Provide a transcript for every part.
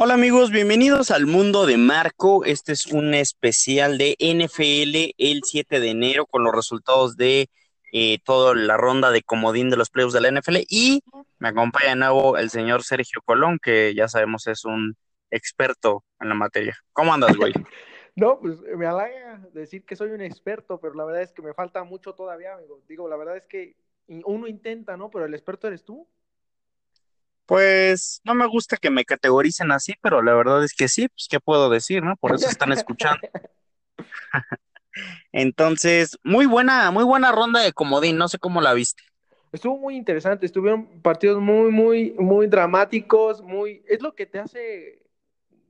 Hola amigos, bienvenidos al mundo de Marco. Este es un especial de NFL el 7 de enero con los resultados de eh, toda la ronda de comodín de los playoffs de la NFL y me acompaña de nuevo el señor Sergio Colón, que ya sabemos es un experto en la materia. ¿Cómo andas, güey? No, pues me halaga decir que soy un experto, pero la verdad es que me falta mucho todavía, amigo. Digo, la verdad es que uno intenta, ¿no? Pero el experto eres tú. Pues no me gusta que me categoricen así, pero la verdad es que sí, pues qué puedo decir, ¿no? Por eso están escuchando. Entonces, muy buena, muy buena ronda de comodín, no sé cómo la viste. Estuvo muy interesante, estuvieron partidos muy, muy, muy dramáticos, muy, es lo que te hace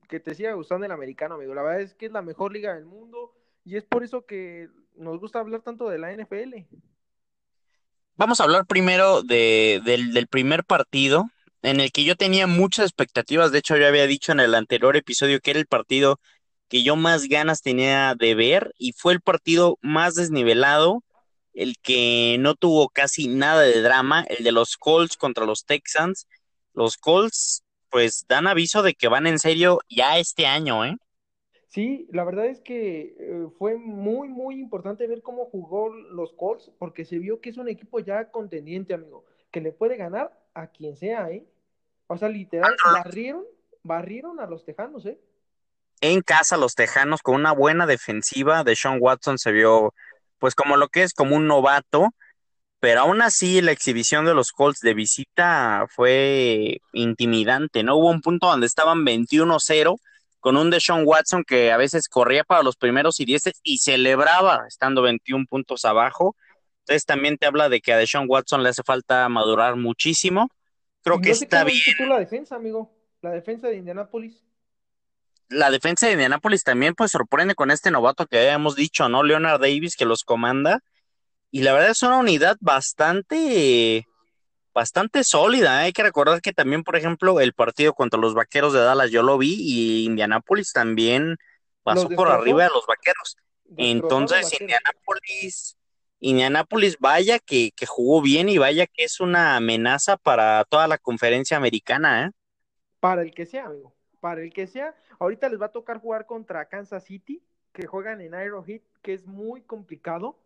que te siga gustando el americano, amigo. La verdad es que es la mejor liga del mundo y es por eso que nos gusta hablar tanto de la NFL. Vamos a hablar primero de, del, del primer partido, en el que yo tenía muchas expectativas. De hecho, yo había dicho en el anterior episodio que era el partido que yo más ganas tenía de ver y fue el partido más desnivelado, el que no tuvo casi nada de drama, el de los Colts contra los Texans. Los Colts pues dan aviso de que van en serio ya este año, ¿eh? Sí, la verdad es que eh, fue muy, muy importante ver cómo jugó los Colts, porque se vio que es un equipo ya contendiente, amigo, que le puede ganar a quien sea, ¿eh? O sea, literal, barrieron, barrieron a los Tejanos, ¿eh? En casa, los Tejanos, con una buena defensiva de Sean Watson, se vio, pues, como lo que es, como un novato, pero aún así la exhibición de los Colts de visita fue intimidante, ¿no? Hubo un punto donde estaban 21-0 con un Deshaun Watson que a veces corría para los primeros y dieces y celebraba estando 21 puntos abajo. Entonces también te habla de que a Deshaun Watson le hace falta madurar muchísimo. Creo que está bien. Tú la defensa, amigo, la defensa de Indianapolis. La defensa de Indianapolis también pues sorprende con este novato que habíamos dicho, ¿no? Leonard Davis que los comanda y la verdad es una unidad bastante, bastante sólida. ¿eh? Hay que recordar que también, por ejemplo, el partido contra los Vaqueros de Dallas yo lo vi y Indianapolis también pasó por arriba de los Vaqueros. Entonces, Indianapolis, Indianapolis, vaya que, que, jugó bien y vaya que es una amenaza para toda la conferencia americana, ¿eh? Para el que sea, amigo, para el que sea. Ahorita les va a tocar jugar contra Kansas City, que juegan en Arrowhead, que es muy complicado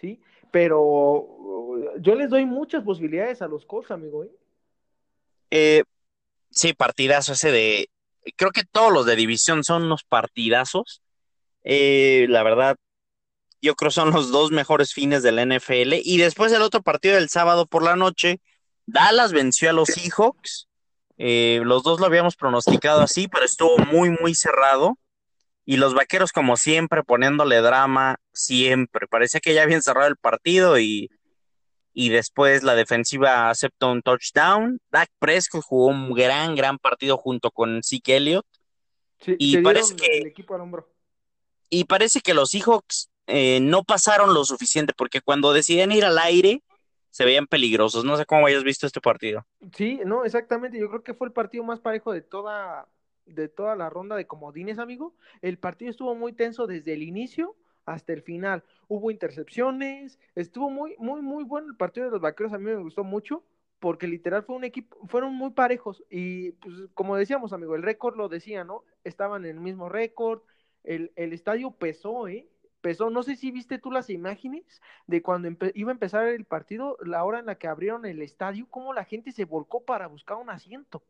¿sí? Pero uh, yo les doy muchas posibilidades a los Colts, amigo. ¿eh? ¿eh? sí, partidazo ese de... Creo que todos los de división son unos partidazos. Eh, la verdad, yo creo son los dos mejores fines de la NFL. Y después el otro partido del sábado por la noche, Dallas venció a los Seahawks. Eh, los dos lo habíamos pronosticado así, pero estuvo muy, muy cerrado. Y los vaqueros, como siempre, poniéndole drama, siempre. Parecía que ya habían cerrado el partido y, y después la defensiva aceptó un touchdown. Dak Prescott jugó un gran, gran partido junto con Zeke Elliott. y parece que el equipo al hombro. Y parece que los Seahawks eh, no pasaron lo suficiente porque cuando deciden ir al aire se veían peligrosos. No sé cómo hayas visto este partido. Sí, no, exactamente. Yo creo que fue el partido más parejo de toda de toda la ronda de comodines, amigo. El partido estuvo muy tenso desde el inicio hasta el final. Hubo intercepciones, estuvo muy, muy, muy bueno el partido de los vaqueros. A mí me gustó mucho porque literal fue un equipo, fueron muy parejos y pues como decíamos, amigo, el récord lo decía, ¿no? Estaban en el mismo récord, el, el estadio pesó, ¿eh? Pesó, no sé si viste tú las imágenes de cuando iba a empezar el partido, la hora en la que abrieron el estadio, cómo la gente se volcó para buscar un asiento.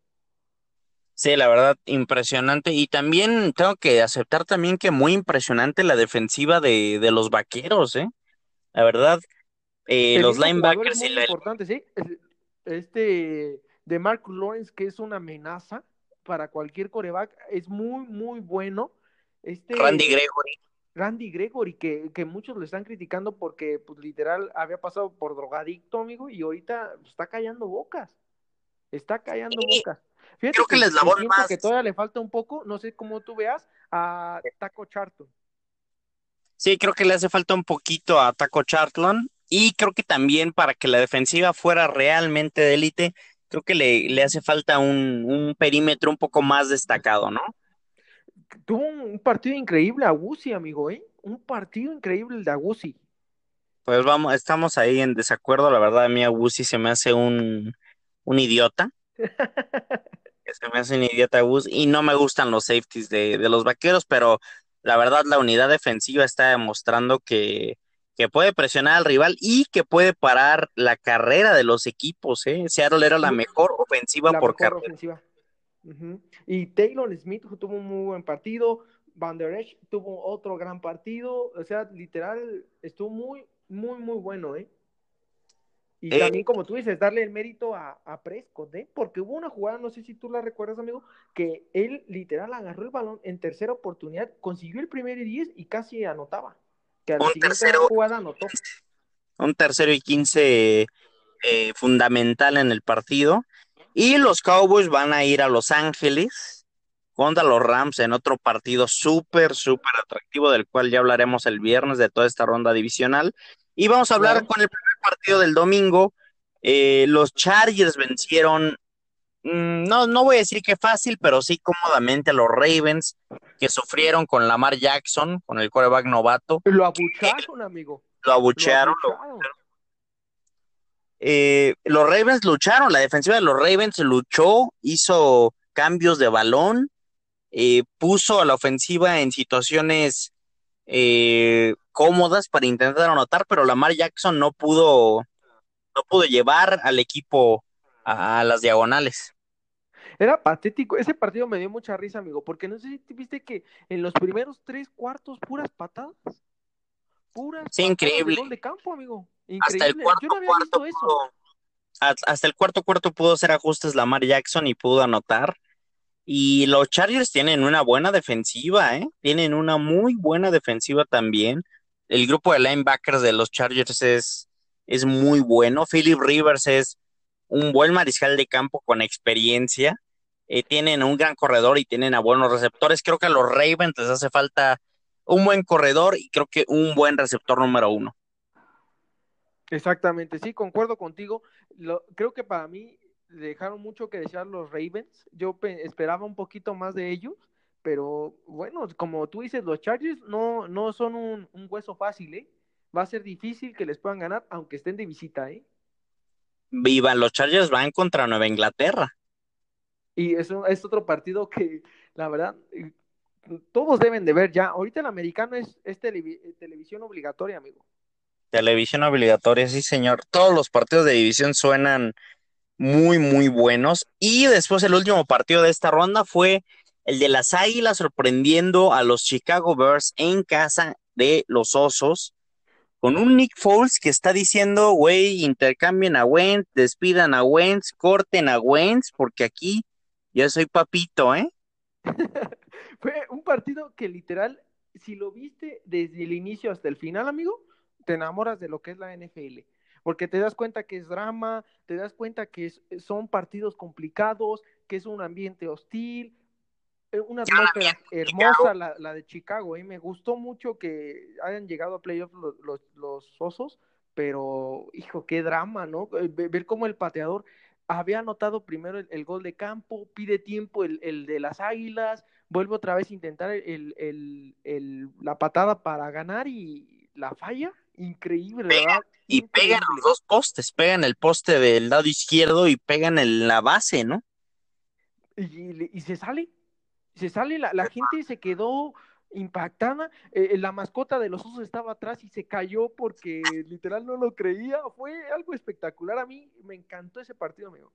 Sí, la verdad, impresionante. Y también tengo que aceptar también que muy impresionante la defensiva de, de los vaqueros, ¿eh? La verdad, eh, los linebackers y la... importante, ¿sí? Este de Mark Lawrence, que es una amenaza para cualquier coreback, es muy, muy bueno. Este, Randy Gregory. Randy Gregory, que, que muchos lo están criticando porque, pues, literal, había pasado por drogadicto, amigo, y ahorita está callando bocas. Está callando bocas. Creo que, el eslabón más. que todavía le falta un poco, no sé cómo tú veas, a Taco Charlton. Sí, creo que le hace falta un poquito a Taco Charlton. Y creo que también para que la defensiva fuera realmente de élite, creo que le, le hace falta un, un, perímetro un poco más destacado, ¿no? Tuvo un, partido increíble Agusi, amigo, ¿eh? Un partido increíble el de Agusi. Pues vamos, estamos ahí en desacuerdo, la verdad, a mí Agusi se me hace un, un idiota. se me hace un idiota bus y no me gustan los safeties de, de los vaqueros, pero la verdad la unidad defensiva está demostrando que, que puede presionar al rival y que puede parar la carrera de los equipos, ¿eh? Seattle era la mejor ofensiva La por mejor carrera. ofensiva. Y Taylor Smith tuvo un muy buen partido. Van Der Esch tuvo otro gran partido. O sea, literal, estuvo muy, muy, muy bueno, ¿eh? Y Eh, también, como tú dices, darle el mérito a, a Prescott, ¿eh? Porque hubo una jugada, no sé si tú la recuerdas, amigo, que él literal agarró el balón en tercera oportunidad, consiguió el primer y diez y casi anotaba. Que a la Un siguiente tercero- jugada anotó. un tercero y quince eh, fundamental en el partido. Y los Cowboys van a ir a Los Ángeles contra los Rams en otro partido súper, súper atractivo, del cual ya hablaremos el viernes de toda esta ronda divisional. Y vamos a hablar con el primer partido del domingo. Eh, los Chargers vencieron, mm, no, no voy a decir que fácil, pero sí cómodamente a los Ravens, que sufrieron con Lamar Jackson, con el quarterback novato. Lo abucharon, amigo. Lo Lo abuchearon, lo abucharon. Eh, los Ravens lucharon, la defensiva de los Ravens luchó, hizo cambios de balón, eh, puso a la ofensiva en situaciones eh, cómodas para intentar anotar, pero Lamar Jackson no pudo, no pudo llevar al equipo a, a las diagonales. Era patético. Ese partido me dio mucha risa, amigo, porque no sé si te viste que en los primeros tres cuartos, puras patadas. Puras Sí, patadas increíble. de campo, amigo. Hasta el Increíble. cuarto Yo no había cuarto visto eso. pudo, ha- hasta el cuarto cuarto pudo hacer ajustes Lamar Jackson y pudo anotar. Y los Chargers tienen una buena defensiva, ¿eh? Tienen una muy buena defensiva también. El grupo de linebackers de los Chargers es, es muy bueno. Philip Rivers es un buen mariscal de campo con experiencia. Eh, tienen un gran corredor y tienen a buenos receptores. Creo que a los Ravens les hace falta un buen corredor y creo que un buen receptor número uno. Exactamente, sí, concuerdo contigo. Lo- creo que para mí dejaron mucho que desear los Ravens. Yo pe- esperaba un poquito más de ellos, pero bueno, como tú dices, los Chargers no, no son un, un hueso fácil, ¿eh? Va a ser difícil que les puedan ganar, aunque estén de visita, ¿eh? Vivan, los Chargers van contra Nueva Inglaterra. Y eso es otro partido que, la verdad, eh, todos deben de ver ya. Ahorita el americano es, es televi- eh, televisión obligatoria, amigo. Televisión obligatoria, sí, señor. Todos los partidos de división suenan muy, muy buenos. Y después el último partido de esta ronda fue el de las Águilas sorprendiendo a los Chicago Bears en casa de los Osos. Con un Nick Foles que está diciendo, güey, intercambien a Wentz, despidan a Wentz, corten a Wentz, porque aquí yo soy papito, ¿eh? Fue un partido que literal, si lo viste desde el inicio hasta el final, amigo, te enamoras de lo que es la NFL. Porque te das cuenta que es drama, te das cuenta que es- son partidos complicados, que es un ambiente hostil, eh, una atmósfera hermosa la, la de Chicago. ¿eh? Me gustó mucho que hayan llegado a playoffs los, los, los osos, pero hijo, qué drama, ¿no? Eh, ve- Ver cómo el pateador había anotado primero el, el gol de campo, pide tiempo el, el de las águilas, vuelve otra vez a intentar el, el- el- la patada para ganar y la falla. Increíble, Pega, ¿verdad? Y pegan los dos postes, pegan el poste del lado izquierdo y pegan en la base, ¿no? y, y se sale, se sale, la, la gente se quedó impactada, eh, la mascota de los osos estaba atrás y se cayó porque literal no lo creía, fue algo espectacular, a mí me encantó ese partido, amigo.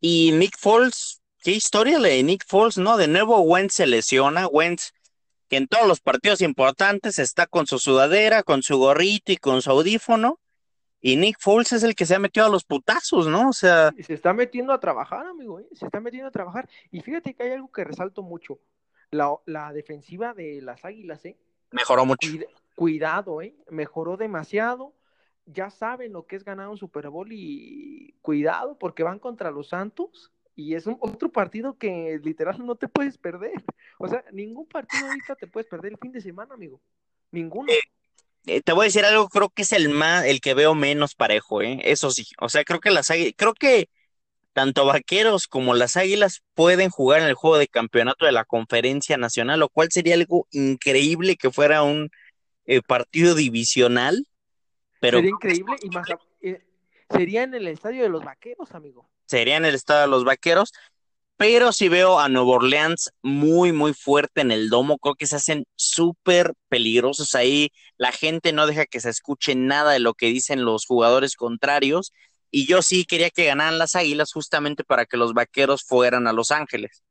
Y Nick Foles, qué historia la de Nick Foles, ¿no? De nuevo Wentz se lesiona, Wentz que en todos los partidos importantes está con su sudadera, con su gorrito y con su audífono, y Nick Foles es el que se ha metido a los putazos, ¿no? O sea, Y se está metiendo a trabajar, amigo, ¿eh? se está metiendo a trabajar, y fíjate que hay algo que resalto mucho, la, la defensiva de las águilas, ¿eh? mejoró mucho. Cuida- cuidado, ¿eh? Mejoró demasiado. Ya saben lo que es ganar un Super Bowl y cuidado porque van contra los Santos y es un otro partido que literal no te puedes perder. O sea, ningún partido ahorita te puedes perder el fin de semana, amigo. Ninguno. Eh, te voy a decir algo, creo que es el más, el que veo menos parejo, ¿eh? Eso sí, o sea, creo que las águilas, creo que tanto Vaqueros como las Águilas pueden jugar en el juego de campeonato de la Conferencia Nacional, lo cual sería algo increíble que fuera un eh, partido divisional, pero Sería increíble y más eh, sería en el estadio de los Vaqueros, amigo. Sería en el estado de los Vaqueros. pero sí veo a Nuevo Orleans muy, muy fuerte en el domo. Creo que se hacen súper peligrosos ahí. La gente no deja que se escuche nada de lo que dicen los jugadores contrarios. Y yo sí quería que ganaran las Águilas justamente para que los Vaqueros fueran a Los Ángeles.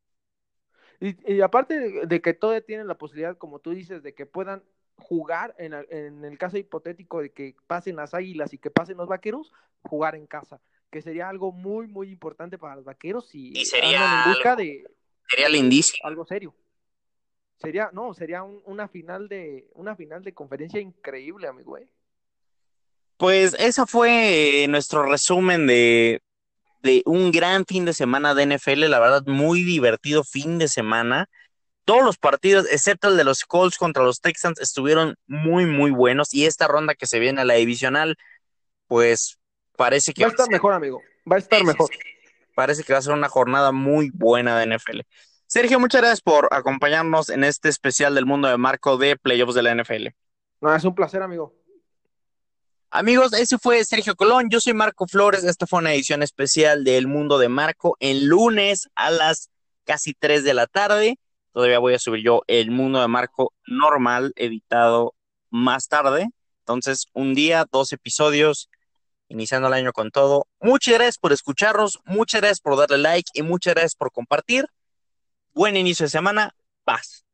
Y, aparte de, que todavía tienen la posibilidad, como tú dices, de que puedan jugar en el caso hipotético de que pasen las Águilas y que pasen los Vaqueros, jugar en casa que sería algo muy, muy importante para los vaqueros y, sería en busca de sería lindísimo. algo serio. Sería, no, sería una final de una final de conferencia increíble, amigo. ¿eh? Pues esa fue nuestro resumen de, de un gran fin de semana de NFL, la verdad, muy divertido fin de semana. Todos los partidos, excepto el de los Colts contra los Texans, estuvieron muy, muy buenos. Y esta ronda que se viene a la divisional, pues parece que va a estar mejor, amigo. Va a estar mejor. Parece que va a ser una jornada muy buena de NFL. Sergio, muchas gracias por acompañarnos en este especial del mundo de Marco de playoffs de la NFL. No, es un placer, amigo. Amigos, ese fue Sergio Colón. Yo soy Marco Flores. Esta fue una edición especial del mundo de Marco el lunes a las casi 3 de la tarde. Todavía voy a subir yo el mundo de Marco normal, editado más tarde. Entonces, un día, dos episodios iniciando el año con todo. Muchas gracias por escucharnos, muchas gracias por darle like y muchas gracias por compartir. Buen inicio de semana, paz.